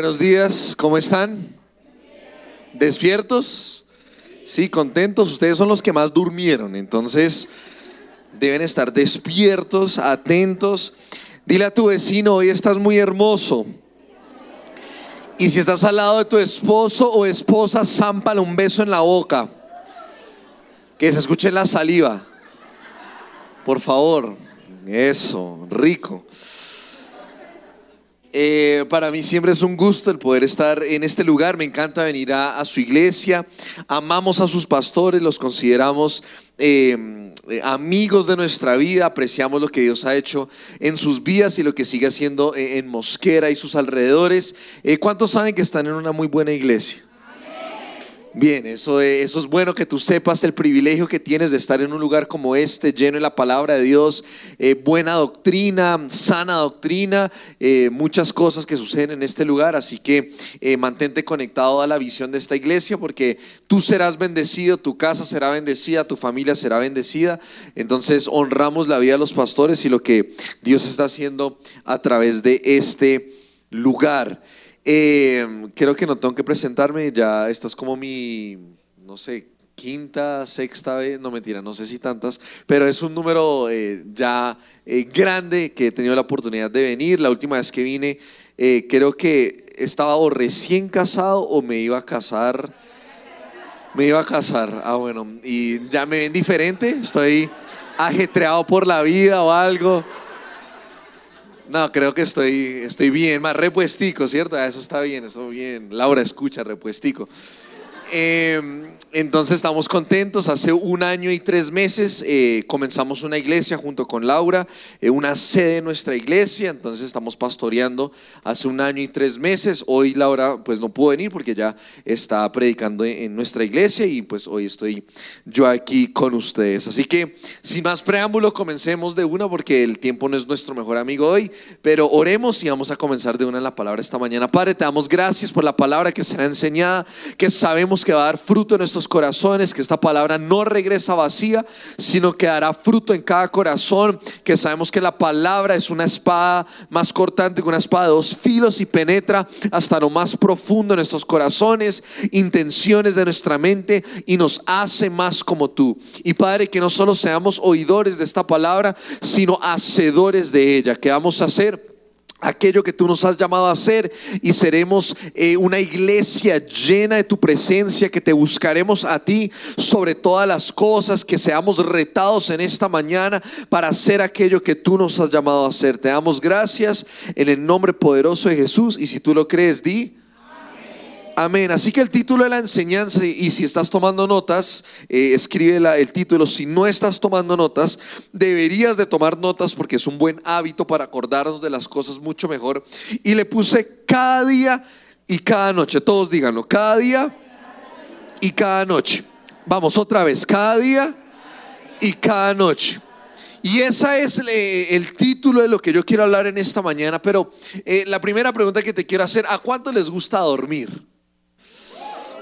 Buenos días, ¿cómo están? ¿Despiertos? Sí, contentos. Ustedes son los que más durmieron, entonces deben estar despiertos, atentos. Dile a tu vecino, hoy estás muy hermoso. Y si estás al lado de tu esposo o esposa, zámpale un beso en la boca. Que se escuche la saliva. Por favor. Eso, rico. Eh, para mí siempre es un gusto el poder estar en este lugar. Me encanta venir a, su iglesia. Amamos a sus pastores, los consideramos eh, amigos de nuestra vida. Apreciamos lo que Dios ha hecho en sus vidas y lo que sigue haciendo en, Mosquera y sus alrededores. Eh, ¿Cuántos saben que están en una muy buena iglesia? Bien, eso, eso es bueno que tú sepas el privilegio que tienes de estar en un lugar como este, lleno de la palabra de Dios, eh, buena doctrina, sana doctrina, eh, muchas cosas que suceden en este lugar. Así que eh, mantente conectado a la visión de esta iglesia porque tú serás bendecido, tu casa será bendecida, tu familia será bendecida. Entonces honramos la vida de los pastores y lo que Dios está haciendo a través de este lugar. Eh, creo que no tengo que presentarme, ya esta es como mi, no sé, quinta, sexta vez, no mentira, no sé si tantas, pero es un número eh, ya eh, grande que he tenido la oportunidad de venir. La última vez que vine, creo que estaba o recién casado o me iba a casar. Me iba a casar, ah bueno, y ya me ven diferente, estoy ajetreado por la vida o algo. No, creo que estoy, estoy bien, más repuestico, ¿cierto? Ah, eso está bien, eso bien. Laura, escucha, repuestico. Eh, entonces estamos contentos. Hace un año y tres meses eh, comenzamos una iglesia junto con Laura, eh, una sede de nuestra iglesia. Entonces estamos pastoreando hace un año y tres meses. Hoy Laura pues no pudo venir porque ya está predicando en, nuestra iglesia y pues hoy estoy yo aquí con ustedes. Así que sin más preámbulo comencemos de una porque el tiempo no es nuestro mejor amigo hoy, pero oremos y vamos a comenzar de una en la palabra esta mañana. Padre, te damos gracias por la palabra que será enseñada, que sabemos que va a dar fruto en nuestros corazones, que esta palabra no regresa vacía, sino que dará fruto en cada corazón, que sabemos que la palabra es una espada más cortante que una espada de dos filos y penetra hasta lo más profundo de nuestros corazones, intenciones de nuestra mente y nos hace más como tú. Y Padre, que no solo seamos oidores de esta palabra, sino hacedores de ella, que vamos a hacer aquello que tú nos has llamado a hacer y seremos eh, una iglesia llena de tu presencia, que te buscaremos a ti sobre todas las cosas, que seamos retados en esta mañana para hacer aquello que tú nos has llamado a hacer. Te damos gracias en el nombre poderoso de Jesús y si tú lo crees, di. Amén. Así que el título de la enseñanza, y si estás tomando notas, eh, escribe el título. Si no estás tomando notas, deberías de tomar notas porque es un buen hábito para acordarnos de las cosas mucho mejor. Y le puse cada día y cada noche. Todos díganlo, cada día y cada noche. Vamos otra vez, cada día y cada noche. Y ese es eh, el, título de lo que yo quiero hablar en esta mañana. Pero eh, la primera pregunta que te quiero hacer, ¿a cuánto les gusta dormir?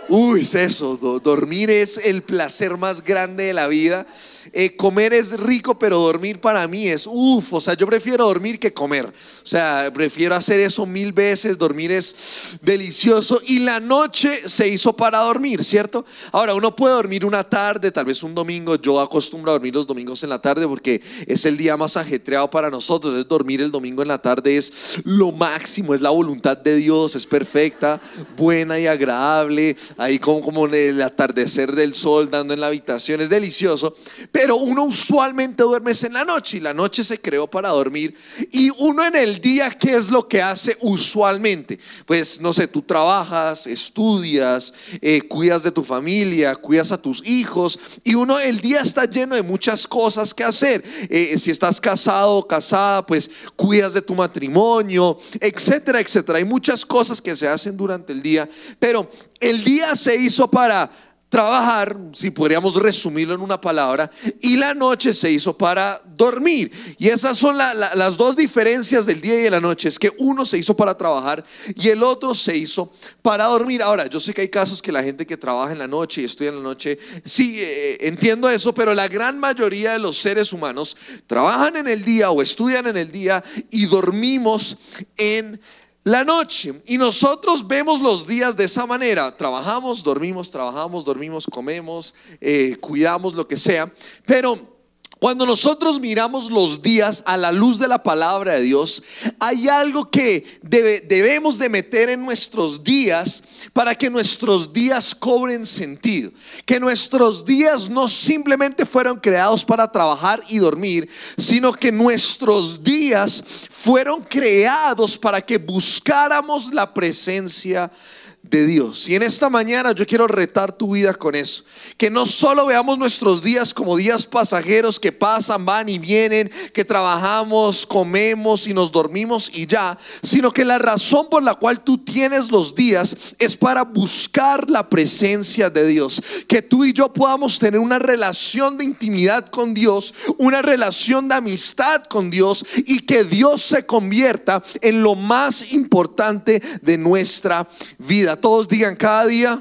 Uy, es eso, dormir es el placer más grande de la vida. Eh, comer es rico, pero dormir para mí es, uff, o sea, yo prefiero dormir que comer. O sea, prefiero hacer eso mil veces, dormir es delicioso y la noche se hizo para dormir, ¿cierto? Ahora, uno puede dormir una tarde, tal vez un domingo, yo acostumbro a dormir los domingos en la tarde porque es el día más ajetreado para nosotros, es dormir el domingo en la tarde es lo máximo, es la voluntad de Dios, es perfecta, buena y agradable, ahí como, como el atardecer del sol dando en la habitación, es delicioso. Pero uno usualmente duerme en la noche y la noche se creó para dormir. Y uno en el día, ¿qué es lo que hace usualmente? Pues no sé, tú trabajas, estudias, eh, cuidas de tu familia, cuidas a tus hijos. Y uno el día está lleno de muchas cosas que hacer. Eh, si estás casado o casada, pues cuidas de tu matrimonio, etcétera, etcétera. Hay muchas cosas que se hacen durante el día. Pero el día se hizo para trabajar, si podríamos resumirlo en una palabra, y la noche se hizo para dormir. Y esas son las dos diferencias del día y de la noche, es que uno se hizo para trabajar y el otro se hizo para dormir. Ahora, yo sé que hay casos que la gente que trabaja en la noche y estudia en la noche, sí, eh, entiendo eso, pero la gran mayoría de los seres humanos trabajan en el día o estudian en el día y dormimos en la noche. Y nosotros vemos los días de esa manera. Trabajamos, dormimos, trabajamos, dormimos, comemos, eh, cuidamos, lo que sea. Pero cuando nosotros miramos los días a la luz de la palabra de Dios, hay algo que debemos de meter en nuestros días para que nuestros días cobren sentido. Que nuestros días no simplemente fueron creados para trabajar y dormir, sino que nuestros días fueron creados para que buscáramos la presencia de Dios. Y en esta mañana yo quiero retar tu vida con eso. Que no solo veamos nuestros días como días pasajeros que pasan, van y vienen, que trabajamos, comemos y nos dormimos y ya, sino que la razón por la cual tú tienes los días es para buscar la presencia de Dios. Que tú y yo podamos tener una relación de intimidad con Dios, una relación de amistad con Dios y que Dios se convierta en lo más importante de nuestra vida. Todos digan cada día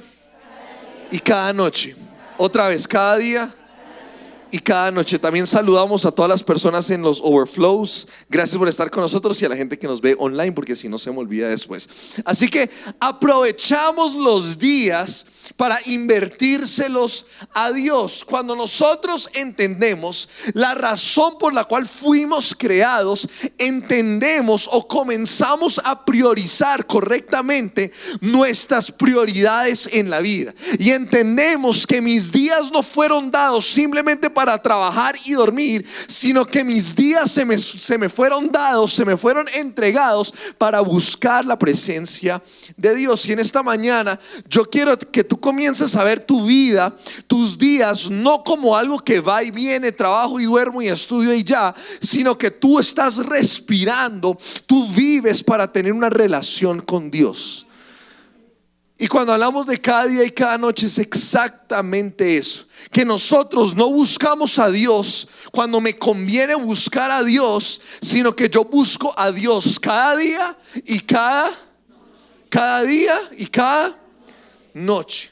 y cada noche. Otra vez, cada día y cada noche. También saludamos a todas las personas en los overflows. Gracias por estar con nosotros y a la gente que nos ve online, porque si no se me olvida después. Así que aprovechamos los días para invertírselos a Dios. Cuando nosotros entendemos la razón por la cual fuimos creados, entendemos o comenzamos a priorizar correctamente nuestras prioridades en la vida. Y entendemos que mis días no fueron dados simplemente para trabajar y dormir, sino que mis días se me, se me fueron dados, se me fueron entregados para buscar la presencia de Dios. Y en esta mañana yo quiero que tú comiences a ver tu vida, tus días, no como algo que va y viene, trabajo y duermo y estudio y ya, sino que tú estás respirando, tú vives para tener una relación con Dios. Y cuando hablamos de cada día y cada noche es exactamente eso. Que nosotros no buscamos a Dios cuando me conviene buscar a Dios, sino que yo busco a Dios cada día y cada, cada día y cada noche.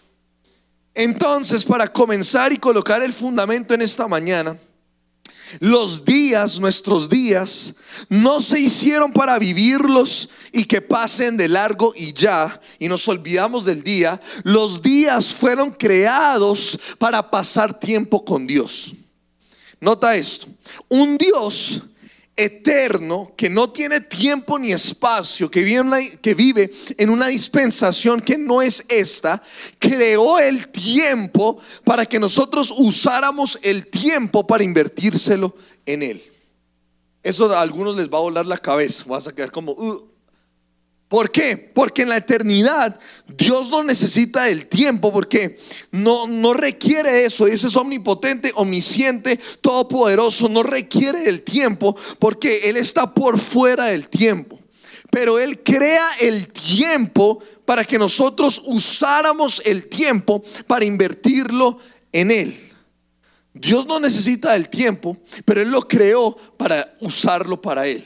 Entonces, para comenzar y colocar el fundamento en esta mañana, los días, nuestros días, no se hicieron para vivirlos y que pasen de largo y ya, y nos olvidamos del día. Los días fueron creados para pasar tiempo con Dios. Nota esto, un Dios eterno, que no tiene tiempo ni espacio, que vive, en una dispensación que no es esta, creó el tiempo para que nosotros usáramos el tiempo para invertírselo en Él. Eso a algunos les va a volar la cabeza, vas a quedar como... Uh, ¿Por qué? Porque en la eternidad Dios no necesita el tiempo porque no, no requiere eso. Dios es omnipotente, omnisciente, todopoderoso. No requiere el tiempo porque Él está por fuera del tiempo. Pero Él crea el tiempo para que nosotros usáramos el tiempo para invertirlo en Él. Dios no necesita el tiempo, pero Él lo creó para usarlo para Él.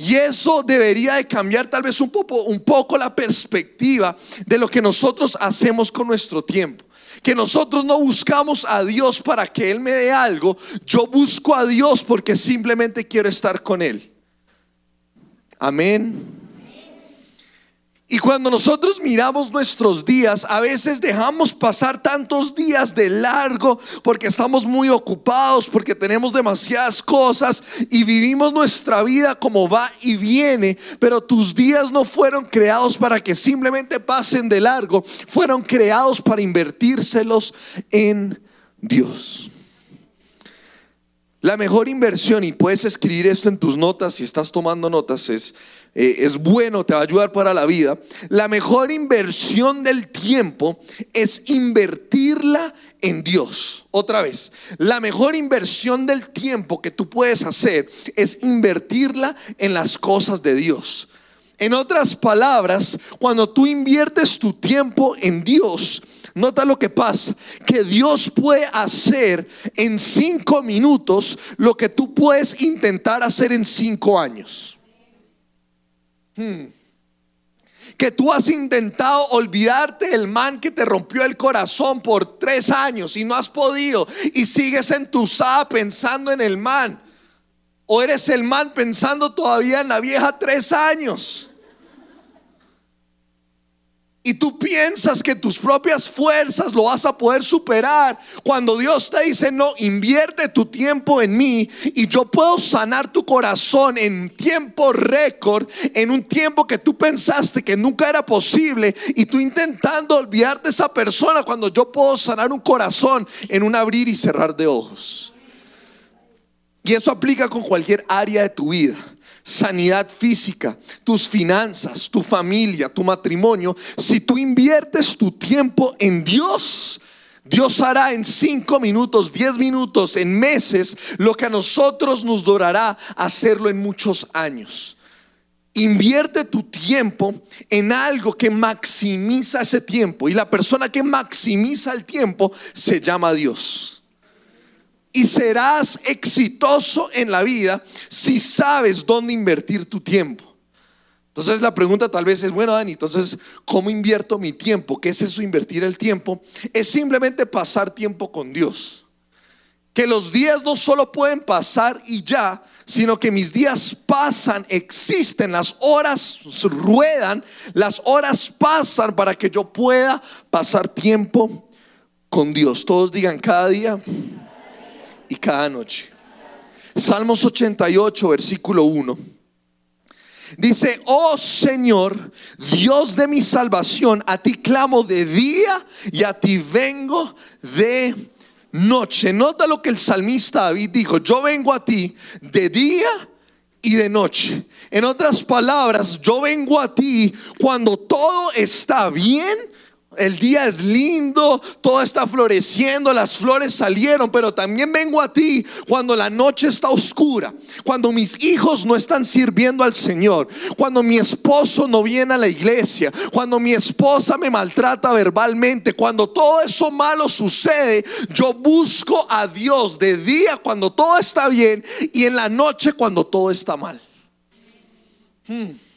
Y eso debería de cambiar tal vez un poco, un poco la perspectiva de lo que nosotros hacemos con nuestro tiempo. Que nosotros no buscamos a Dios para que Él me dé algo, yo busco a Dios porque simplemente quiero estar con Él. Amén. Y cuando nosotros miramos nuestros días, a veces dejamos pasar tantos días de largo porque estamos muy ocupados, porque tenemos demasiadas cosas y vivimos nuestra vida como va y viene, pero tus días no fueron creados para que simplemente pasen de largo, fueron creados para invertírselos en Dios. La mejor inversión, y puedes escribir esto en tus notas si estás tomando notas, es eh, es bueno, te va a ayudar para la vida. La mejor inversión del tiempo es invertirla en Dios. Otra vez, la mejor inversión del tiempo que tú puedes hacer es invertirla en las cosas de Dios. En otras palabras, cuando tú inviertes tu tiempo en Dios, nota lo que pasa, que Dios puede hacer en cinco minutos lo que tú puedes intentar hacer en cinco años. Hmm. Que tú has intentado olvidarte del man que te rompió el corazón por tres años y no has podido y sigues entusada pensando en el man. O eres el man pensando todavía en la vieja tres años. Y tú piensas que tus propias fuerzas lo vas a poder superar, cuando Dios te dice, no, invierte tu tiempo en mí y yo puedo sanar tu corazón en tiempo récord, en un tiempo que tú pensaste que nunca era posible y tú intentando olvidarte de esa persona cuando yo puedo sanar un corazón en un abrir y cerrar de ojos. Y eso aplica con cualquier área de tu vida sanidad física, tus finanzas, tu familia, tu matrimonio, si tú inviertes tu tiempo en Dios, Dios hará en cinco minutos, diez minutos, en meses, lo que a nosotros nos durará hacerlo en muchos años. Invierte tu tiempo en algo que maximiza ese tiempo. Y la persona que maximiza el tiempo se llama Dios y serás exitoso en la vida si sabes dónde invertir tu tiempo. Entonces la pregunta tal vez es, bueno, Dani, entonces, ¿cómo invierto mi tiempo? ¿Qué es eso invertir el tiempo? Es simplemente pasar tiempo con Dios. Que los días no solo pueden pasar y ya, sino que mis días pasan, existen, las horas ruedan, las horas pasan para que yo pueda pasar tiempo con Dios. Todos digan cada día y cada noche. Salmos 88, versículo 1. Dice, oh Señor, Dios de mi salvación, a ti clamo de día y a ti vengo de noche. Nota lo que el salmista David dijo, yo vengo a ti de día y de noche. En otras palabras, yo vengo a ti cuando todo está bien el día es lindo, todo está floreciendo, las flores salieron, pero también vengo a ti cuando la noche está oscura, cuando mis hijos no están sirviendo al Señor, cuando mi esposo no viene a la iglesia, cuando mi esposa me maltrata verbalmente, cuando todo eso malo sucede, yo busco a Dios de día cuando todo está bien y en la noche cuando todo está mal. Hmm.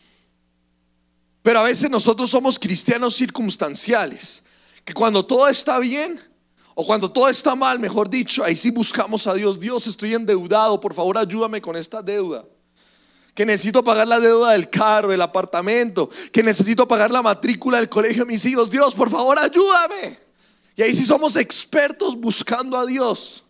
Pero a veces nosotros somos cristianos circunstanciales, que cuando todo está bien o cuando todo está mal, mejor dicho, ahí sí buscamos a Dios. Dios, estoy endeudado, por favor ayúdame con esta deuda. Que necesito pagar la deuda del carro, del apartamento, que necesito pagar la matrícula del colegio de mis hijos. Dios, por favor ayúdame. Y ahí sí somos expertos buscando a Dios.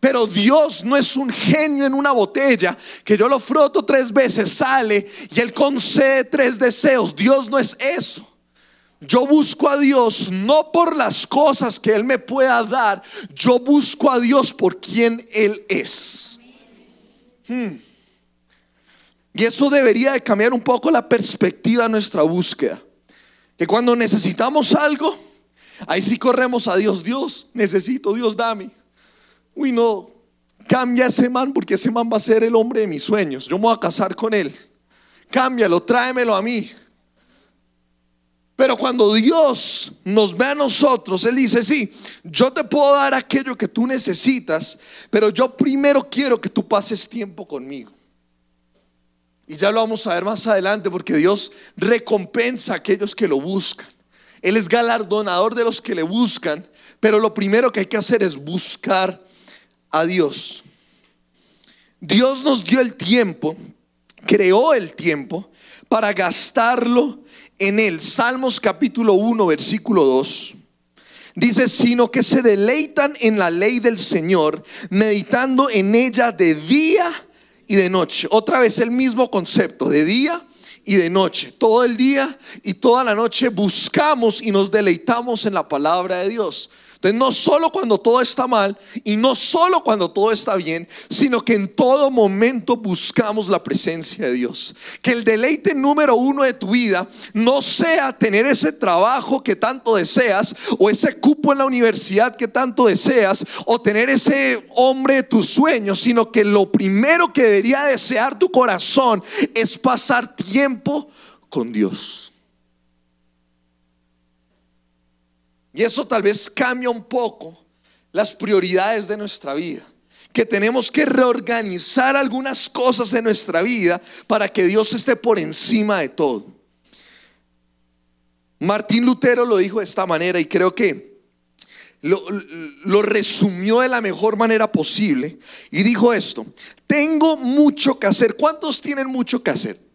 Pero Dios no es un genio en una botella que yo lo froto tres veces, sale y Él concede tres deseos. Dios no es eso. Yo busco a Dios no por las cosas que Él me pueda dar, yo busco a Dios por quien Él es. Hmm. Y eso debería de cambiar un poco la perspectiva de nuestra búsqueda. Que cuando necesitamos algo, ahí sí corremos a Dios. Dios, necesito, Dios, dame uy no, cambia ese man porque ese man va a ser el hombre de mis sueños. Yo me voy a casar con él. Cámbialo, tráemelo a mí. Pero cuando Dios nos ve a nosotros, Él dice, sí, yo te puedo dar aquello que tú necesitas, pero yo primero quiero que tú pases tiempo conmigo. Y ya lo vamos a ver más adelante porque Dios recompensa a aquellos que lo buscan. Él es galardonador de los que le buscan, pero lo primero que hay que hacer es buscar a Dios. Dios nos dio el tiempo, creó el tiempo para gastarlo en él. Salmos capítulo 1, versículo 2. Dice, sino que se deleitan en la ley del Señor, meditando en ella de día y de noche. Otra vez el mismo concepto, de día y de noche. Todo el día y toda la noche buscamos y nos deleitamos en la palabra de Dios. Entonces, no solo cuando todo está mal y no solo cuando todo está bien, sino que en todo momento buscamos la presencia de Dios. Que el deleite número uno de tu vida no sea tener ese trabajo que tanto deseas o ese cupo en la universidad que tanto deseas o tener ese hombre de tus sueños, sino que lo primero que debería desear tu corazón es pasar tiempo con Dios. Y eso tal vez cambia un poco las prioridades de nuestra vida. Que tenemos que reorganizar algunas cosas en nuestra vida para que Dios esté por encima de todo. Martín Lutero lo dijo de esta manera y creo que lo, lo, resumió de la mejor manera posible y dijo esto, tengo mucho que hacer. ¿Cuántos tienen mucho que hacer?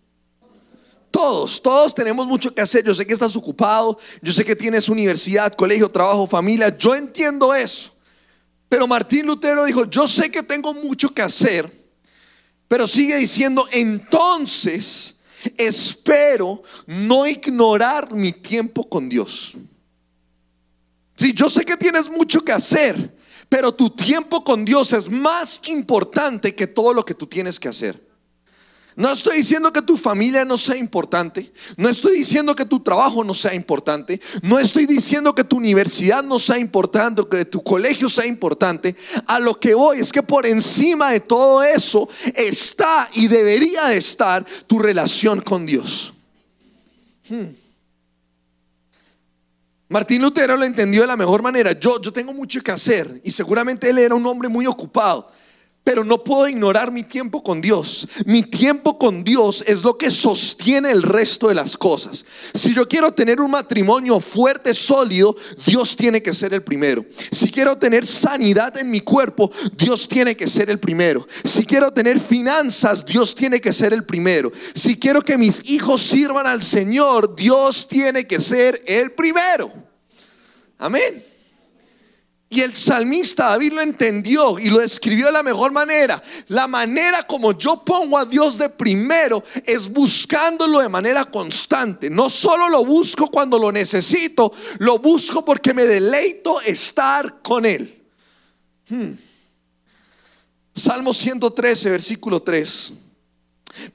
Todos, todos tenemos mucho que hacer. Yo sé que estás ocupado, yo sé que tienes universidad, colegio, trabajo, familia. Yo entiendo eso. Pero Martín Lutero dijo, yo sé que tengo mucho que hacer, pero sigue diciendo, entonces espero no ignorar mi tiempo con Dios. Si yo sé que tienes mucho que hacer, pero tu tiempo con Dios es más importante que todo lo que tú tienes que hacer. No estoy diciendo que tu familia no sea importante, no estoy diciendo que tu trabajo no sea importante, no estoy diciendo que tu universidad no sea importante, que tu colegio sea importante. A lo que voy es que por encima de todo eso está y debería de estar tu relación con Dios. Hmm. Martín Lutero lo entendió de la mejor manera. Yo, yo tengo mucho que hacer y seguramente él era un hombre muy ocupado. Pero no puedo ignorar mi tiempo con Dios. Mi tiempo con Dios es lo que sostiene el resto de las cosas. Si yo quiero tener un matrimonio fuerte, sólido, Dios tiene que ser el primero. Si quiero tener sanidad en mi cuerpo, Dios tiene que ser el primero. Si quiero tener finanzas, Dios tiene que ser el primero. Si quiero que mis hijos sirvan al Señor, Dios tiene que ser el primero. Amén. Y el salmista David lo entendió y lo describió de la mejor manera. La manera como yo pongo a Dios de primero es buscándolo de manera constante. No solo lo busco cuando lo necesito, lo busco porque me deleito estar con Él. Hmm. Salmo 113, versículo 3.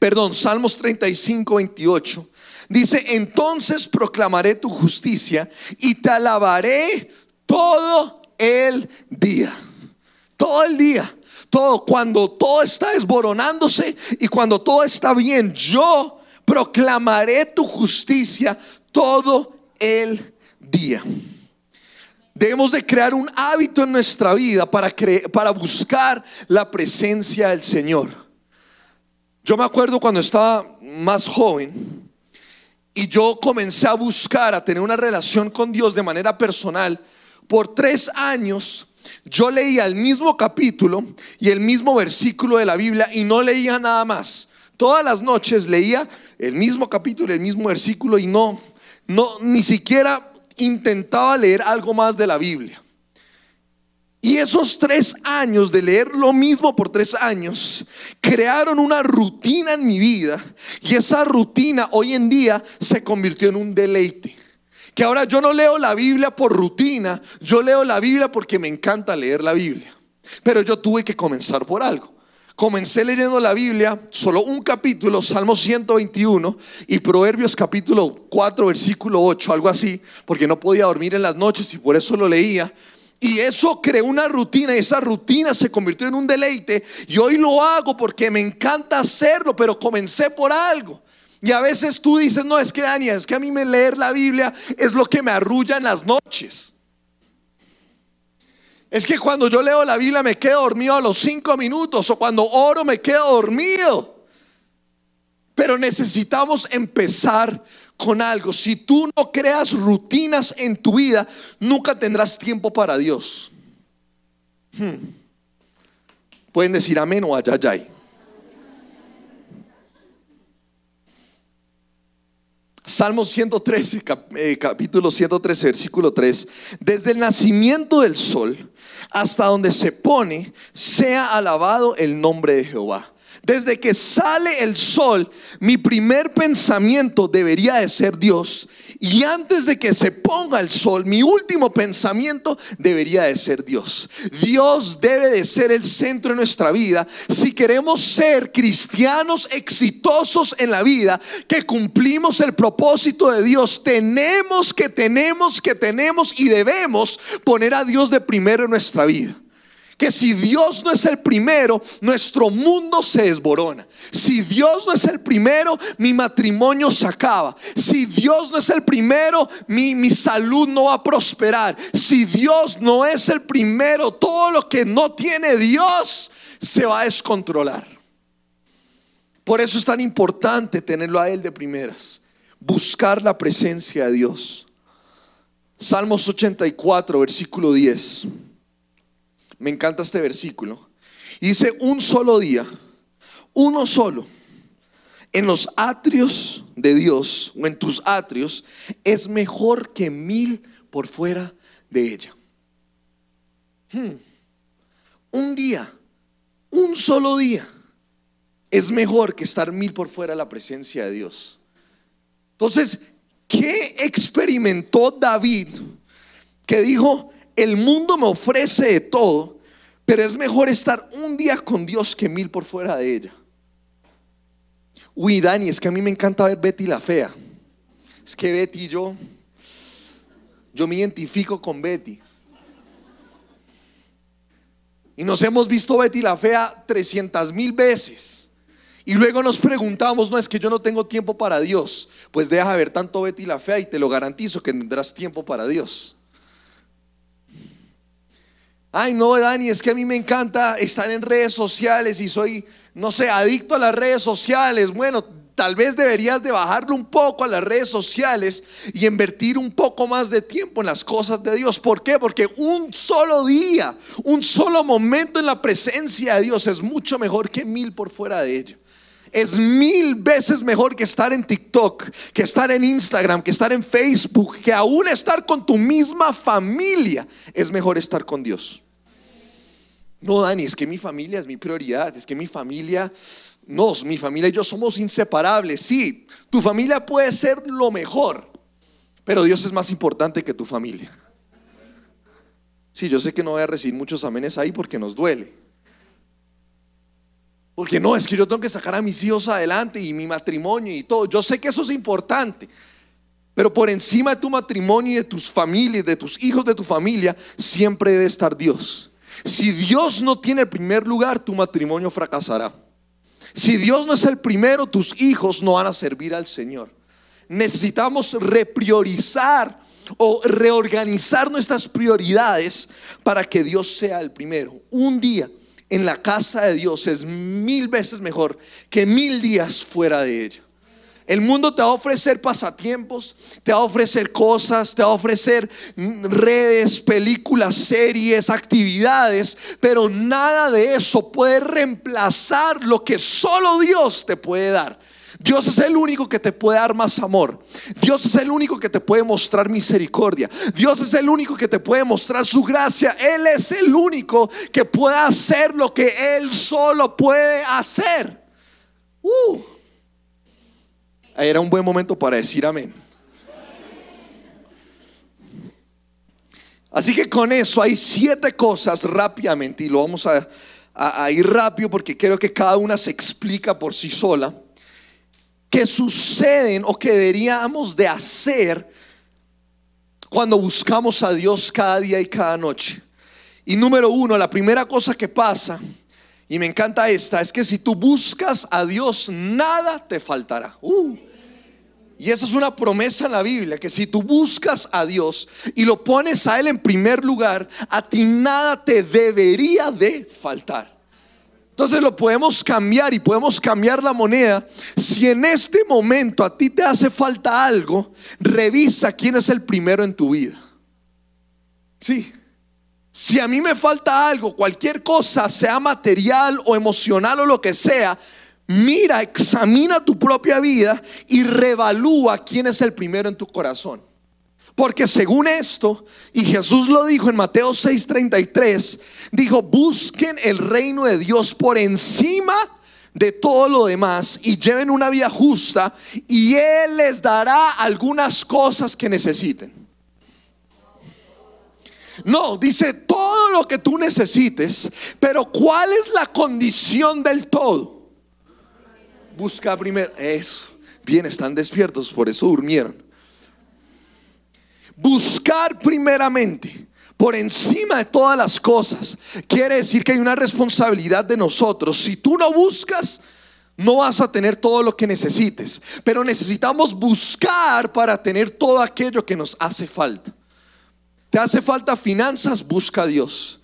Perdón, Salmos 35, 28. Dice, entonces proclamaré tu justicia y te alabaré todo el día. Todo el día. Todo, cuando todo está desboronándose y cuando todo está bien, yo proclamaré tu justicia todo el día. Debemos de crear un hábito en nuestra vida para, para buscar la presencia del Señor. Yo me acuerdo cuando estaba más joven y yo comencé a buscar, a tener una relación con Dios de manera personal por tres años yo leía el mismo capítulo y el mismo versículo de la Biblia y no leía nada más. Todas las noches leía el mismo capítulo, el mismo versículo y no, no, ni siquiera intentaba leer algo más de la Biblia. Y esos tres años de leer lo mismo por tres años crearon una rutina en mi vida y esa rutina hoy en día se convirtió en un deleite que ahora yo no leo la Biblia por rutina, yo leo la Biblia porque me encanta leer la Biblia. Pero yo tuve que comenzar por algo. Comencé leyendo la Biblia, solo un capítulo, Salmo 121 y Proverbios capítulo 4, versículo 8, algo así, porque no podía dormir en las noches y por eso lo leía. Y eso creó una rutina y esa rutina se convirtió en un deleite. Y hoy lo hago porque me encanta hacerlo, pero comencé por algo. Y a veces tú dices, no, es que Dani, es que a mí me leer la Biblia es lo que me arrulla en las noches. Es que cuando yo leo la Biblia me quedo dormido a los cinco minutos o cuando oro me quedo dormido. Pero necesitamos empezar con algo. Si tú no creas rutinas en tu vida, nunca tendrás tiempo para Dios. Hmm. Pueden decir amén o ayayay. Salmo 113, eh, capítulo 113, versículo 3. Desde el nacimiento del sol hasta donde se pone, sea alabado el nombre de Jehová. Desde que sale el sol, mi primer pensamiento debería de ser Dios. Y antes de que se ponga el sol, mi último pensamiento debería de ser Dios. Dios debe de ser el centro de nuestra vida. Si queremos ser cristianos exitosos en la vida, que cumplimos el propósito de Dios, tenemos que, tenemos que, tenemos y debemos poner a Dios de primero en nuestra vida que si Dios no es el primero, nuestro mundo se desborona. Si Dios no es el primero, mi matrimonio se acaba. Si Dios no es el primero, mi, mi salud no va a prosperar. Si Dios no es el primero, todo lo que no tiene Dios se va a descontrolar. Por eso es tan importante tenerlo a Él de primeras. Buscar la presencia de Dios. Salmos 84, versículo 10. Me encanta este versículo. Y dice, un solo día, uno solo, en los atrios de Dios o en tus atrios es mejor que mil por fuera de ella. Hmm. Un día, un solo día, es mejor que estar mil por fuera de la presencia de Dios. Entonces, ¿qué experimentó David que dijo, el mundo me ofrece de todo, pero es mejor estar un día con Dios que mil por fuera de ella? Uy, Dani, es que a mí me encanta ver Betty la Fea. Es que Betty y yo, yo me identifico con Betty. Y nos hemos visto Betty la Fea 300 mil veces. Y luego nos preguntamos, no es que yo no tengo tiempo para Dios. Pues deja ver tanto Betty la Fea y te lo garantizo que tendrás tiempo para Dios. Ay, no, Dani, es que a mí me encanta estar en redes sociales y soy, no sé, adicto a las redes sociales. Bueno, tal vez deberías de bajarlo un poco a las redes sociales y invertir un poco más de tiempo en las cosas de Dios. ¿Por qué? Porque un solo día, un solo momento en la presencia de Dios es mucho mejor que mil por fuera de ello. Es mil veces mejor que estar en TikTok, que estar en Instagram, que estar en Facebook, que aún estar con tu misma familia. Es mejor estar con Dios. No, Dani, es que mi familia es mi prioridad, es que mi familia, no, mi familia y yo somos inseparables. Sí, tu familia puede ser lo mejor, pero Dios es más importante que tu familia. Sí, yo sé que no voy a recibir muchos amenes ahí porque nos duele. Porque no, es que yo tengo que sacar a mis hijos adelante y mi matrimonio y todo. Yo sé que eso es importante. Pero por encima de tu matrimonio y de tus familias, de tus hijos, de tu familia, siempre debe estar Dios. Si Dios no tiene el primer lugar, tu matrimonio fracasará. Si Dios no es el primero, tus hijos no van a servir al Señor. Necesitamos repriorizar o reorganizar nuestras prioridades para que Dios sea el primero. Un día en la casa de Dios es mil veces mejor que mil días fuera de ella. El mundo te va a ofrecer pasatiempos, te va a ofrecer cosas, te va a ofrecer redes, películas, series, actividades, pero nada de eso puede reemplazar lo que solo Dios te puede dar. Dios es el único que te puede dar más amor. Dios es el único que te puede mostrar misericordia. Dios es el único que te puede mostrar su gracia. Él es el único que puede hacer lo que Él solo puede hacer. Uh. Era un buen momento para decir amén. Así que con eso hay siete cosas rápidamente y lo vamos a, a ir rápido porque creo que cada una se explica por sí sola que suceden o que deberíamos de hacer cuando buscamos a Dios cada día y cada noche. Y número uno, la primera cosa que pasa, y me encanta esta, es que si tú buscas a Dios, nada te faltará. Uh. Y esa es una promesa en la Biblia, que si tú buscas a Dios y lo pones a Él en primer lugar, a ti nada te debería de faltar. Entonces lo podemos cambiar y podemos cambiar la moneda. Si en este momento a ti te hace falta algo, revisa quién es el primero en tu vida. Sí. Si a mí me falta algo, cualquier cosa, sea material o emocional o lo que sea, mira, examina tu propia vida y revalúa quién es el primero en tu corazón. Porque según esto, y Jesús lo dijo en Mateo 6:33, dijo, busquen el reino de Dios por encima de todo lo demás y lleven una vida justa y Él les dará algunas cosas que necesiten. No, dice todo lo que tú necesites, pero ¿cuál es la condición del todo? Busca primero eso. Bien, están despiertos, por eso durmieron buscar primeramente por encima de todas las cosas, quiere decir que hay una responsabilidad de nosotros. Si tú no buscas, no vas a tener todo lo que necesites, pero necesitamos buscar para tener todo aquello que nos hace falta. Te hace falta finanzas, busca a Dios.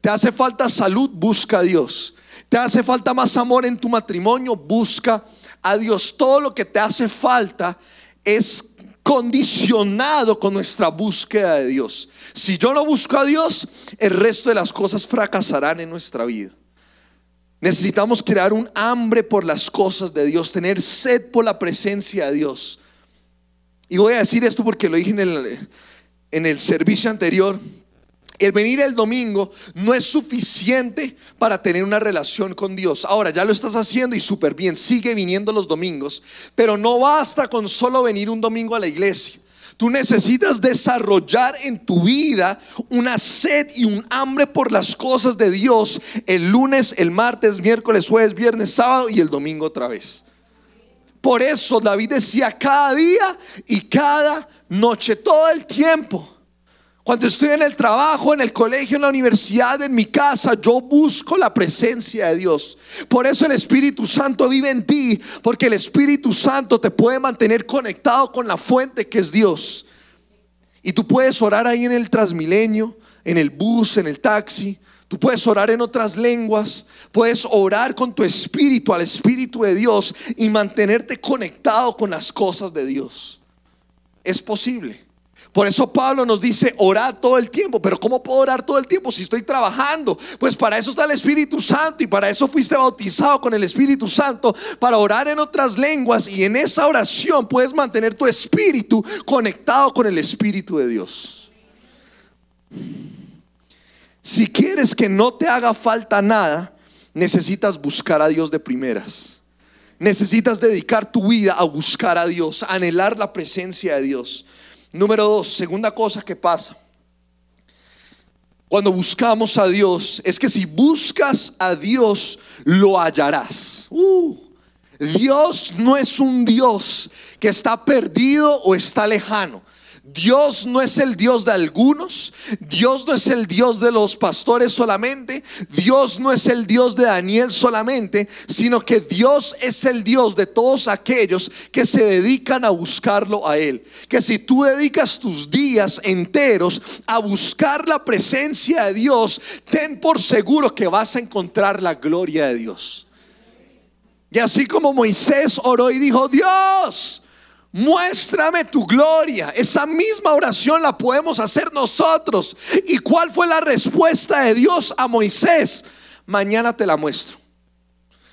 Te hace falta salud, busca a Dios. Te hace falta más amor en tu matrimonio, busca a Dios. Todo lo que te hace falta es condicionado con nuestra búsqueda de Dios. Si yo no busco a Dios, el resto de las cosas fracasarán en nuestra vida. Necesitamos crear un hambre por las cosas de Dios, tener sed por la presencia de Dios. Y voy a decir esto porque lo dije en el, en el servicio anterior. El venir el domingo no es suficiente para tener una relación con Dios. Ahora ya lo estás haciendo y súper bien, sigue viniendo los domingos, pero no basta con solo venir un domingo a la iglesia. Tú necesitas desarrollar en tu vida una sed y un hambre por las cosas de Dios el lunes, el martes, miércoles, jueves, viernes, sábado y el domingo otra vez. Por eso David decía cada día y cada noche, todo el tiempo. Cuando estoy en el trabajo, en el colegio, en la universidad, en mi casa, yo busco la presencia de Dios. Por eso el Espíritu Santo vive en ti, porque el Espíritu Santo te puede mantener conectado con la fuente que es Dios. Y tú puedes orar ahí en el Transmilenio, en el bus, en el taxi. Tú puedes orar en otras lenguas, puedes orar con tu espíritu al Espíritu de Dios y mantenerte conectado con las cosas de Dios. Es posible. Por eso Pablo nos dice, orad todo el tiempo. Pero ¿cómo puedo orar todo el tiempo si estoy trabajando? Pues para eso está el Espíritu Santo y para eso fuiste bautizado con el Espíritu Santo, para orar en otras lenguas y en esa oración puedes mantener tu espíritu conectado con el Espíritu de Dios. Si quieres que no te haga falta nada, necesitas buscar a Dios de primeras. Necesitas dedicar tu vida a buscar a Dios, a anhelar la presencia de Dios. Número dos, segunda cosa que pasa. Cuando buscamos a Dios, es que si buscas a Dios, lo hallarás. Uh, Dios no es un Dios que está perdido o está lejano. Dios no es el Dios de algunos, Dios no es el Dios de los pastores solamente, Dios no es el Dios de Daniel solamente, sino que Dios es el Dios de todos aquellos que se dedican a buscarlo a Él. Que si tú dedicas tus días enteros a buscar la presencia de Dios, ten por seguro que vas a encontrar la gloria de Dios. Y así como Moisés oró y dijo, Dios, Muéstrame tu gloria. Esa misma oración la podemos hacer nosotros. ¿Y cuál fue la respuesta de Dios a Moisés? Mañana te la muestro.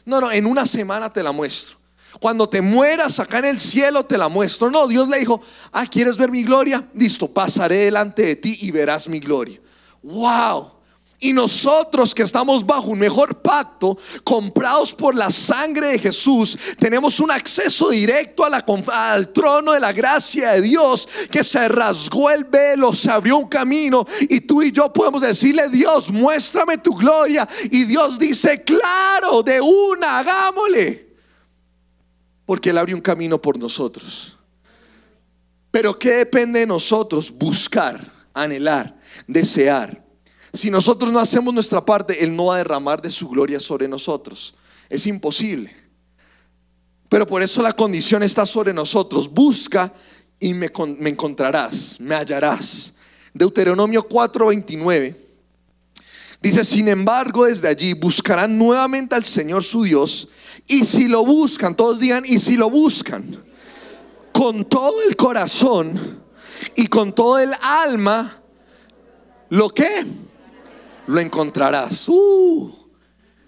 No, no, en una semana te la muestro. Cuando te mueras acá en el cielo te la muestro. No, Dios le dijo, ah, ¿quieres ver mi gloria? Listo, pasaré delante de ti y verás mi gloria. Wow. Y nosotros que estamos bajo un mejor pacto, comprados por la sangre de Jesús, tenemos un acceso directo al trono de la gracia de Dios, que se rasgó el velo, se abrió un camino y tú y yo podemos decirle, Dios, muéstrame tu gloria. Y Dios dice, claro, de una, hagámosle. Porque Él abrió un camino por nosotros. Pero ¿qué depende de nosotros? Buscar, anhelar, desear si nosotros no hacemos nuestra parte, Él no va a derramar de su gloria sobre nosotros. Es imposible. Pero por eso la condición está sobre nosotros. Busca y me, encontrarás, me hallarás. Deuteronomio 4:29 dice, sin embargo, desde allí buscarán nuevamente al Señor su Dios. Y si lo buscan, todos digan, y si lo buscan, con todo el corazón y con todo el alma, ¿lo que? Lo encontrarás. Uh.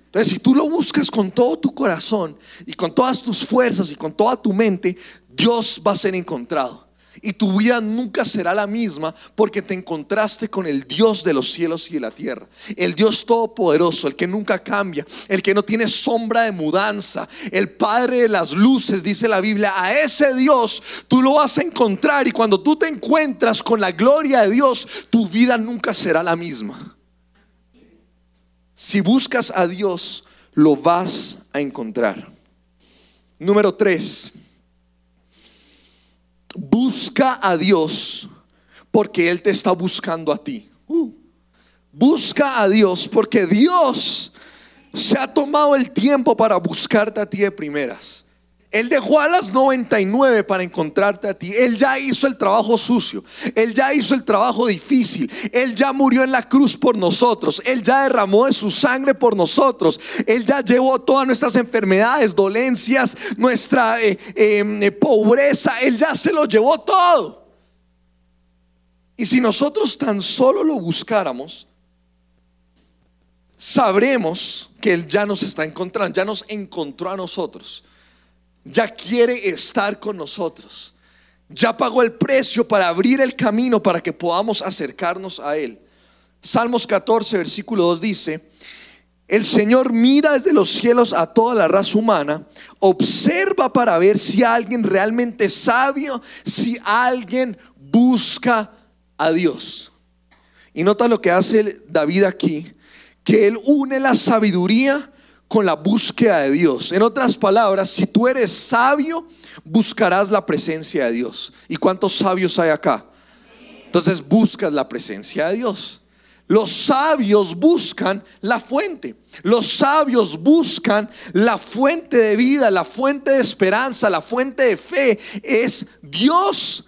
Entonces, si tú lo buscas con todo tu corazón y con todas tus fuerzas y con toda tu mente, Dios va a ser encontrado. Y tu vida nunca será la misma porque te encontraste con el Dios de los cielos y de la tierra. El Dios todopoderoso, el que nunca cambia, el que no tiene sombra de mudanza, el Padre de las luces, dice la Biblia. A ese Dios tú lo vas a encontrar y cuando tú te encuentras con la gloria de Dios, tu vida nunca será la misma. Si buscas a Dios, lo vas a encontrar. Número tres, busca a Dios porque Él te está buscando a ti. Uh. busca a Dios porque Dios se ha tomado el tiempo para buscarte a ti de primeras. Él dejó a las 99 para encontrarte a ti. Él ya hizo el trabajo sucio. Él ya hizo el trabajo difícil. Él ya murió en la cruz por nosotros. Él ya derramó de su sangre por nosotros. Él ya llevó todas nuestras enfermedades, dolencias, nuestra eh, em, eh, pobreza. Él ya se lo llevó todo. Y si nosotros tan solo lo buscáramos, sabremos que Él ya nos está encontrando, ya nos encontró a nosotros, ya quiere estar con nosotros, ya pagó el precio para abrir el camino para que podamos acercarnos a Él. Salmos 14, versículo 2 dice, el Señor mira desde los cielos a toda la raza humana, observa para ver si alguien realmente sabio, si alguien busca a Dios. Y nota lo que hace David aquí, que él une la sabiduría con la búsqueda de Dios. En otras palabras, si tú eres sabio, buscarás la presencia de Dios. ¿Y cuántos sabios hay acá? Entonces buscas la presencia de Dios. Los sabios buscan la fuente. Los sabios buscan la fuente de vida, la fuente de esperanza, la fuente de fe. Es Dios.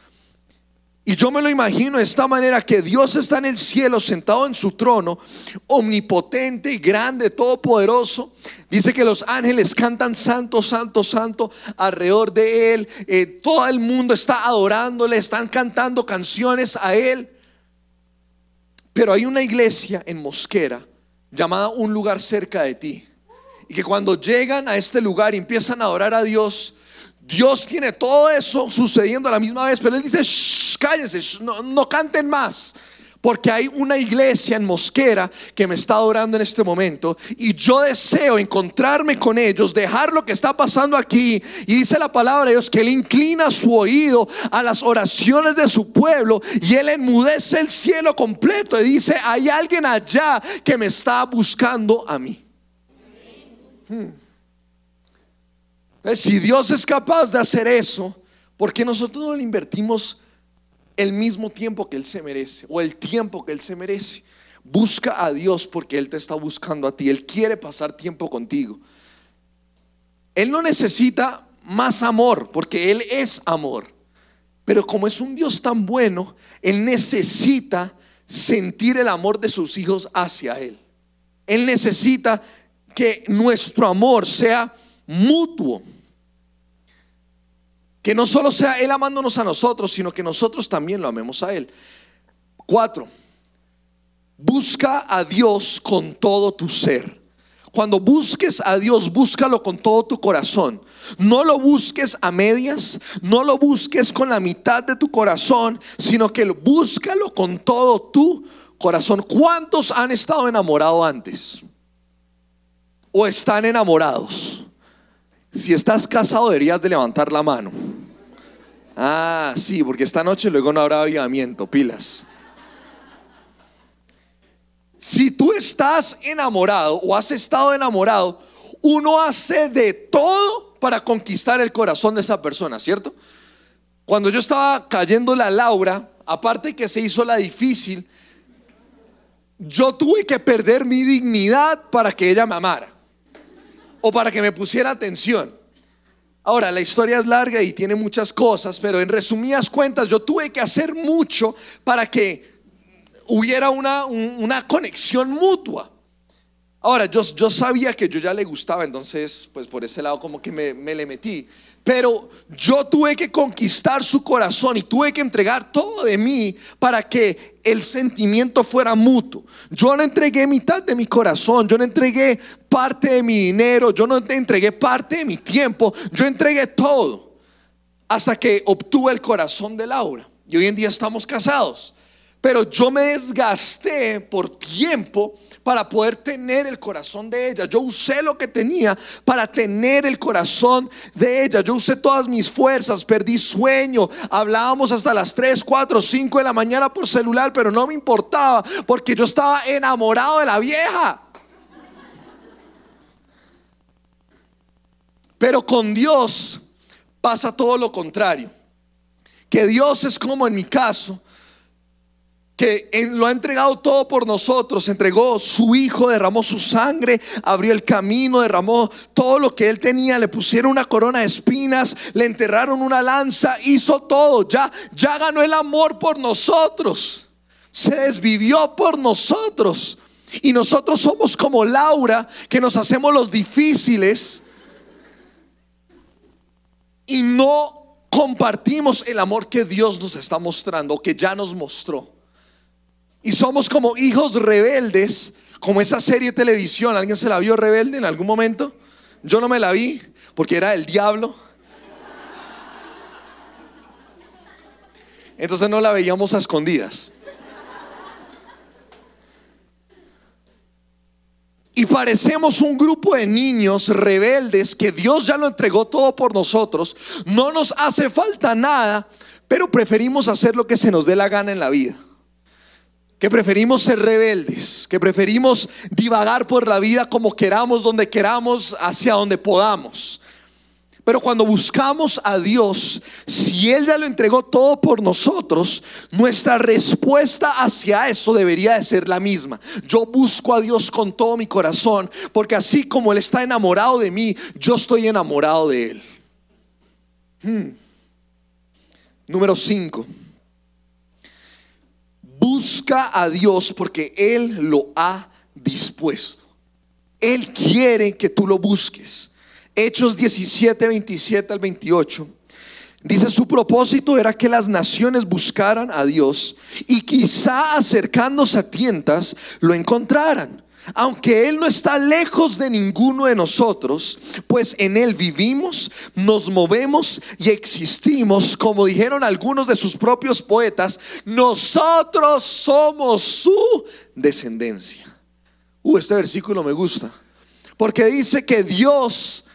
Y yo me lo imagino de esta manera que Dios está en el cielo sentado en su trono, omnipotente, grande, todopoderoso. Dice que los ángeles cantan santo, santo, santo alrededor de él. Eh, todo el mundo está adorándole, están cantando canciones a él. Pero hay una iglesia en Mosquera llamada Un lugar cerca de ti. Y que cuando llegan a este lugar y empiezan a adorar a Dios, Dios tiene todo eso sucediendo a la misma vez, pero Él dice, cállense, no, no canten más. Porque hay una iglesia en Mosquera que me está adorando en este momento y yo deseo encontrarme con ellos, dejar lo que está pasando aquí. Y dice la palabra de Dios que Él inclina su oído a las oraciones de su pueblo y Él enmudece el cielo completo y dice, hay alguien allá que me está buscando a mí. Hmm. Si Dios es capaz de hacer eso, ¿por qué nosotros no le invertimos? el mismo tiempo que Él se merece o el tiempo que Él se merece. Busca a Dios porque Él te está buscando a ti. Él quiere pasar tiempo contigo. Él no necesita más amor porque Él es amor. Pero como es un Dios tan bueno, Él necesita sentir el amor de sus hijos hacia Él. Él necesita que nuestro amor sea mutuo. Que no solo sea Él amándonos a nosotros, sino que nosotros también lo amemos a Él. Cuatro, busca a Dios con todo tu ser. Cuando busques a Dios, búscalo con todo tu corazón. No lo busques a medias, no lo busques con la mitad de tu corazón, sino que búscalo con todo tu corazón. ¿Cuántos han estado enamorados antes? ¿O están enamorados? Si estás casado deberías de levantar la mano. Ah, sí, porque esta noche luego no habrá avivamiento, pilas. Si tú estás enamorado o has estado enamorado, uno hace de todo para conquistar el corazón de esa persona, ¿cierto? Cuando yo estaba cayendo la Laura, aparte que se hizo la difícil, yo tuve que perder mi dignidad para que ella me amara o para que me pusiera atención. Ahora, la historia es larga y tiene muchas cosas, pero en resumidas cuentas yo tuve que hacer mucho para que hubiera una, una conexión mutua. Ahora, yo, yo sabía que yo ya le gustaba, entonces, pues por ese lado como que me, me le metí. Pero yo tuve que conquistar su corazón y tuve que entregar todo de mí para que el sentimiento fuera mutuo. Yo no entregué mitad de mi corazón, yo no entregué parte de mi dinero, yo no entregué parte de mi tiempo, yo entregué todo hasta que obtuve el corazón de Laura. Y hoy en día estamos casados. Pero yo me desgasté por tiempo para poder tener el corazón de ella. Yo usé lo que tenía para tener el corazón de ella. Yo usé todas mis fuerzas, perdí sueño. Hablábamos hasta las 3, 4, 5 de la mañana por celular, pero no me importaba porque yo estaba enamorado de la vieja. Pero con Dios pasa todo lo contrario. Que Dios es como en mi caso que lo ha entregado todo por nosotros, entregó su hijo, derramó su sangre, abrió el camino, derramó todo lo que él tenía, le pusieron una corona de espinas, le enterraron una lanza, hizo todo, ya ya ganó el amor por nosotros. Se desvivió por nosotros. Y nosotros somos como Laura, que nos hacemos los difíciles y no compartimos el amor que Dios nos está mostrando, que ya nos mostró. Y somos como hijos rebeldes Como esa serie de televisión, ¿alguien se la vio rebelde en algún momento? Yo no me la vi porque era del diablo. Entonces no la veíamos a escondidas. Y parecemos un grupo de niños rebeldes que Dios ya lo entregó todo por nosotros. No nos hace falta nada, pero preferimos hacer lo que se nos dé la gana en la vida. Que preferimos ser rebeldes, que preferimos divagar por la vida como queramos, donde queramos, hacia donde podamos. Pero cuando buscamos a Dios, si Él ya lo entregó todo por nosotros, nuestra respuesta hacia eso debería de ser la misma. Yo busco a Dios con todo mi corazón, porque así como Él está enamorado de mí, yo estoy enamorado de Él. Hmm. Número 5. Busca a Dios porque Él lo ha dispuesto. Él quiere que tú lo busques. Hechos 17, 27 al 28. Dice, su propósito era que las naciones buscaran a Dios y quizá acercándose a tientas lo encontraran. Aunque Él no está lejos de ninguno de nosotros, pues en Él vivimos, nos movemos y existimos, como dijeron algunos de sus propios poetas, nosotros somos su descendencia. Uh, este versículo me gusta, porque dice que Dios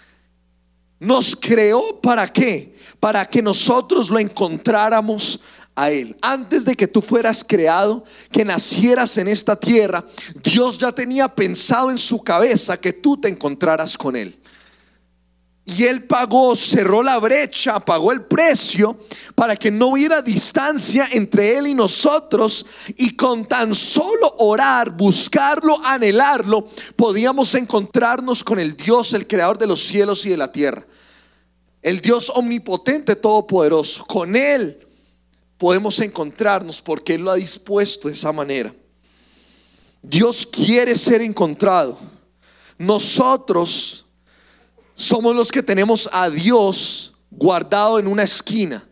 nos creó para qué? Para que nosotros lo encontráramos a Él. Antes de que tú fueras creado, que nacieras en esta tierra, Dios ya tenía pensado en su cabeza que tú te encontraras con Él. Y Él pagó, cerró la brecha, pagó el precio para que no hubiera distancia entre Él y nosotros. Y con tan solo orar, buscarlo, anhelarlo, podíamos encontrarnos con el Dios, el creador de los cielos y de la tierra. El Dios omnipotente, todopoderoso. Con Él podemos encontrarnos porque Él lo ha dispuesto de esa manera. Dios quiere ser encontrado. Nosotros somos los que tenemos a Dios guardado en una esquina,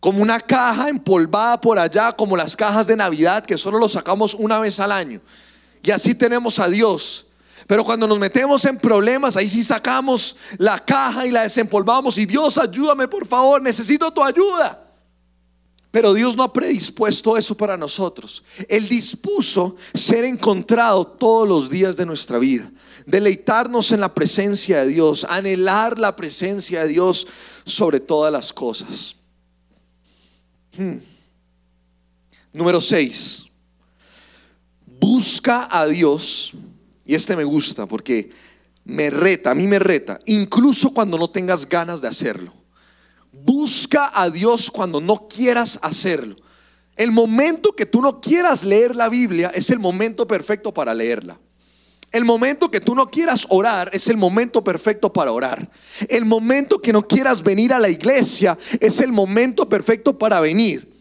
como una caja empolvada por allá, como las cajas de Navidad que solo lo sacamos una vez al año. Y así tenemos a Dios. Pero cuando nos metemos en problemas, ahí sí sacamos la caja y la desempolvamos y Dios ayúdame por favor, necesito tu ayuda. Pero Dios no ha predispuesto eso para nosotros. Él dispuso ser encontrado todos los días de nuestra vida. Deleitarnos en la presencia de Dios, anhelar la presencia de Dios sobre todas las cosas. Hmm. Número 6. Busca a Dios. Y este me gusta porque me reta, a mí me reta, incluso cuando no tengas ganas de hacerlo. Busca a Dios cuando no quieras hacerlo. El momento que tú no quieras leer la Biblia es el momento perfecto para leerla. El momento que tú no quieras orar es el momento perfecto para orar. El momento que no quieras venir a la iglesia es el momento perfecto para venir.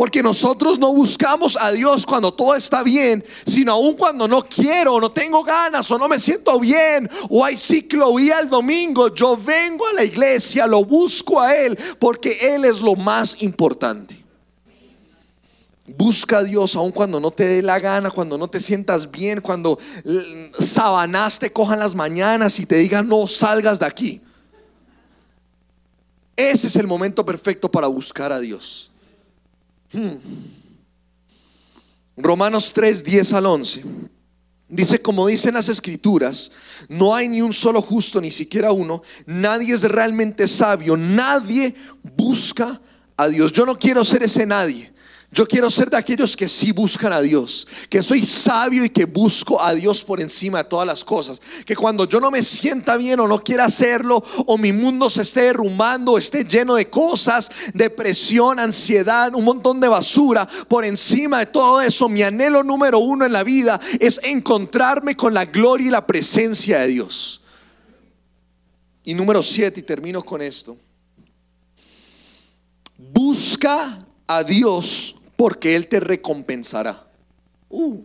Porque nosotros no buscamos a Dios cuando todo está bien, sino aún cuando no quiero, no tengo ganas o no me siento bien, o hay ciclovía el domingo, yo vengo a la iglesia, lo busco a Él, porque Él es lo más importante. Busca a Dios aun cuando no te dé la gana, cuando no te sientas bien, cuando sabanas te cojan las mañanas y te digan no salgas de aquí. Ese es el momento perfecto para buscar a Dios. Hmm. Romanos 3, 10 al 11. Dice, como dicen las escrituras, no hay ni un solo justo, ni siquiera uno. Nadie es realmente sabio. Nadie busca a Dios. Yo no quiero ser ese nadie. Yo quiero ser de aquellos que sí buscan a Dios, que soy sabio y que busco a Dios por encima de todas las cosas. Que cuando yo no me sienta bien o no quiera hacerlo, o mi mundo se esté derrumbando, esté lleno de cosas, depresión, ansiedad, un montón de basura, por encima de todo eso, mi anhelo número uno en la vida es encontrarme con la gloria y la presencia de Dios. Y número siete, y termino con esto. Busca a Dios porque Él te recompensará. Uh.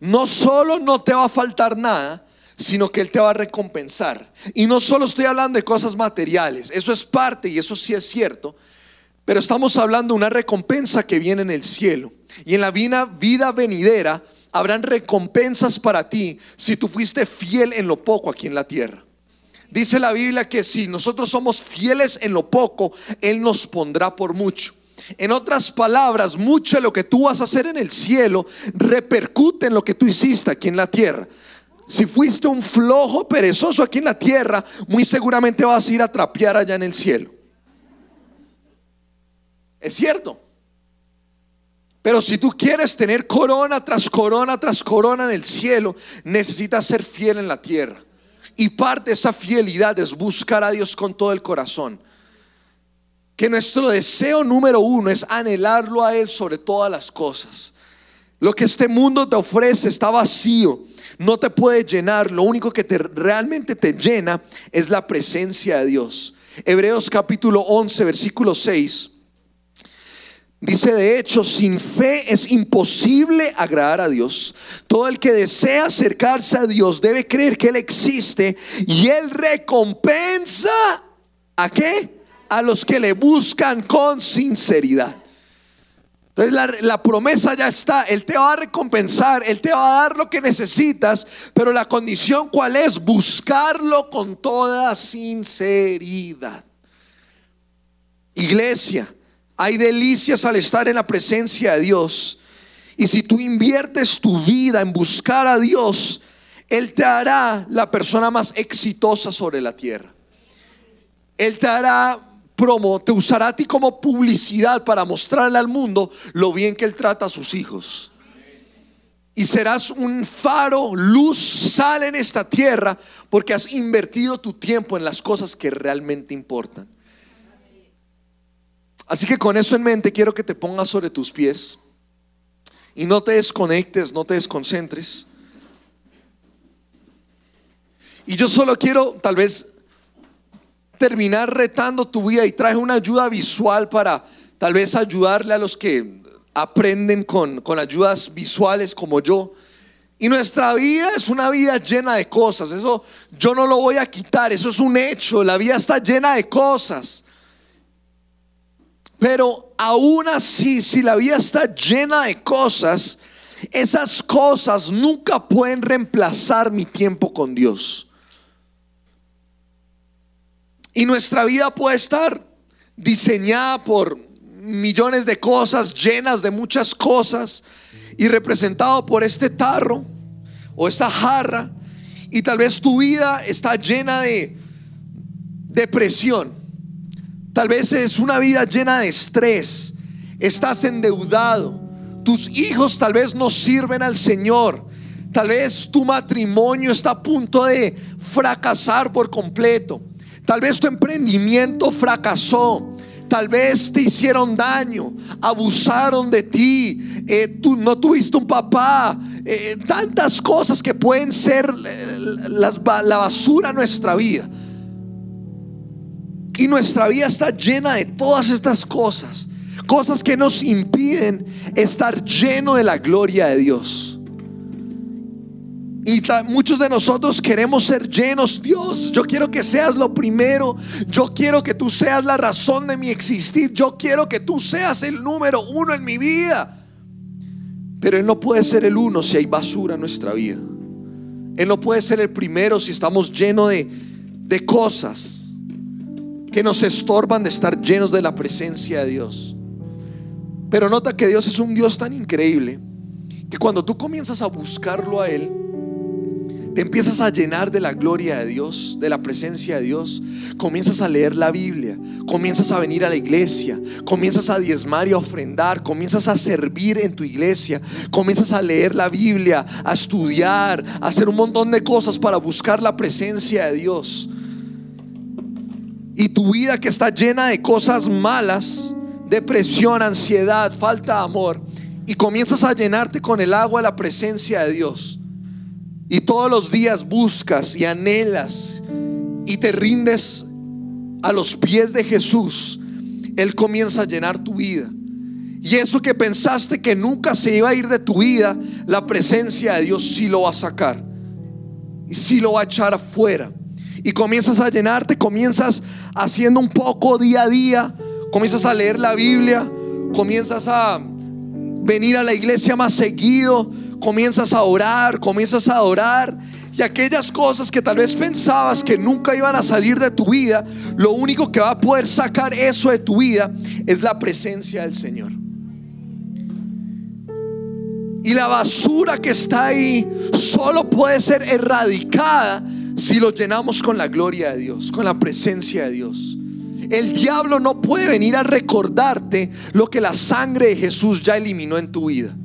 no solo no te va a faltar nada, sino que Él te va a recompensar. Y no solo estoy hablando de cosas materiales, eso es parte y eso sí es cierto, pero estamos hablando de una recompensa que viene en el cielo. Y en la vida, vida venidera habrán recompensas para ti si tú fuiste fiel en lo poco aquí en la tierra. Dice la Biblia que si nosotros somos fieles en lo poco, Él nos pondrá por mucho. En otras palabras, mucho de lo que tú vas a hacer en el cielo repercute en lo que tú hiciste aquí en la tierra. Si fuiste un flojo, perezoso aquí en la tierra, muy seguramente vas a ir a trapear allá en el cielo. Es cierto. Pero si tú quieres tener corona tras corona tras corona en el cielo, necesitas ser fiel en la tierra. Y parte de esa fidelidad es buscar a Dios con todo el corazón. Que nuestro deseo número uno es anhelarlo a Él sobre todas las cosas. Lo que este mundo te ofrece está vacío, no te puede llenar. Lo único que te, realmente te llena es la presencia de Dios. Hebreos capítulo 11, versículo 6. Dice, de hecho, sin fe es imposible agradar a Dios. Todo el que desea acercarse a Dios debe creer que Él existe y Él recompensa a qué? A los que le buscan con sinceridad. Entonces la, la, promesa ya está, Él te va a recompensar, Él te va a dar lo que necesitas, pero la condición cuál es? Buscarlo con toda sinceridad. Iglesia, hay delicias al estar en la presencia de Dios. Y si tú inviertes tu vida en buscar a Dios, Él te hará la persona más exitosa sobre la tierra. Él te hará promo, te usará a ti como publicidad para mostrarle al mundo lo bien que Él trata a sus hijos. Y serás un faro, luz, sal en esta tierra porque has invertido tu tiempo en las cosas que realmente importan. Así que con eso en mente quiero que te pongas sobre tus pies y no te desconectes, no te desconcentres. Y yo solo quiero tal vez terminar retando tu vida y traje una ayuda visual para tal vez ayudarle a los que aprenden con, con ayudas visuales como yo. Y nuestra vida es una vida llena de cosas. Eso yo no lo voy a quitar. Eso es un hecho. La vida está llena de cosas. Pero aún así, si la vida está llena de cosas, esas cosas nunca pueden reemplazar mi tiempo con Dios. Y nuestra vida puede estar diseñada por millones de cosas, llenas de muchas cosas, y representado por este tarro o esta jarra, y tal vez tu vida está llena de depresión Tal vez es una vida llena de estrés. Estás endeudado. Tus hijos tal vez no sirven al Señor. Tal vez tu matrimonio está a punto de fracasar por completo. Tal vez tu emprendimiento fracasó. Tal vez te hicieron daño, abusaron de ti, eh, tú no tuviste un papá, eh, tantas cosas que pueden ser eh, la basura en nuestra vida. Y nuestra vida está llena de todas estas cosas. Cosas que nos impiden estar lleno de la gloria de Dios. Y muchos de nosotros queremos ser llenos. Dios, yo quiero que seas lo primero. Yo quiero que tú seas la razón de mi existir. Yo quiero que tú seas el número uno en mi vida. Pero Él no puede ser el uno si hay basura en nuestra vida. Él no puede ser el primero si estamos llenos de, de cosas que nos estorban de estar llenos de la presencia de Dios. Pero nota que Dios es un Dios tan increíble que cuando tú comienzas a buscarlo a Él, te empiezas a llenar de la gloria de Dios, de la presencia de Dios, comienzas a leer la Biblia, comienzas a venir a la iglesia, comienzas a diezmar y a ofrendar, comienzas a servir en tu iglesia, comienzas a leer la Biblia, a estudiar, a hacer un montón de cosas para buscar la presencia de Dios. Y tu vida que está llena de cosas malas, depresión, ansiedad, falta de amor, y comienzas a llenarte con el agua de la presencia de Dios, y todos los días buscas y anhelas y te rindes a los pies de Jesús, Él comienza a llenar tu vida. Y eso que pensaste que nunca se iba a ir de tu vida, la presencia de Dios sí lo va a sacar. Y sí lo va a echar afuera y comienzas a llenarte, comienzas haciendo un poco día a día, comienzas a leer la Biblia, comienzas a venir a la iglesia más seguido, comienzas a orar, comienzas a adorar y aquellas cosas que tal vez pensabas que nunca iban a salir de tu vida, lo único que va a poder sacar eso de tu vida es la presencia del Señor. Y la basura que está ahí solo puede ser erradicada si lo llenamos con la gloria de Dios, con la presencia de Dios. El diablo no puede venir a recordarte lo que la sangre de Jesús ya eliminó en tu vida.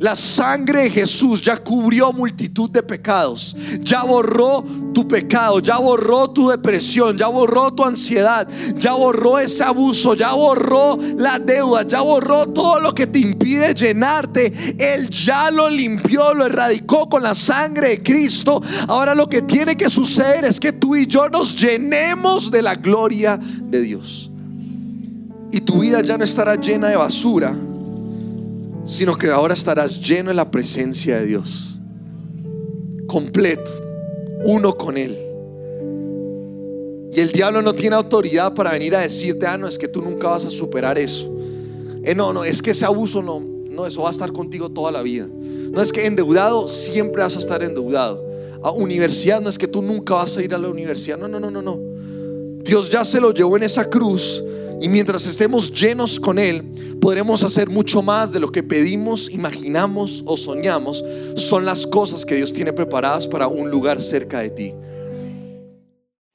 La sangre de Jesús ya cubrió multitud de pecados, ya borró tu pecado, ya borró tu depresión, ya borró tu ansiedad, ya borró ese abuso, ya borró la deuda, ya borró todo lo que te impide llenarte. Él ya lo limpió, lo erradicó con la sangre de Cristo. Ahora lo que tiene que suceder es que tú y yo nos llenemos de la gloria de Dios. Y tu vida ya no estará llena de basura sino que ahora estarás lleno de la presencia de Dios, completo, uno con Él. Y el diablo no tiene autoridad para venir a decirte, ah, no, es que tú nunca vas a superar eso. Eh, no, no, es que ese abuso no, no, eso va a estar contigo toda la vida. No es que endeudado siempre vas a estar endeudado. A universidad no es que tú nunca vas a ir a la universidad. No, no, no, no, no. Dios ya se lo llevó en esa cruz y mientras estemos llenos con Él, podremos hacer mucho más de lo que pedimos, imaginamos o soñamos. Son las cosas que Dios tiene preparadas para un lugar cerca de ti.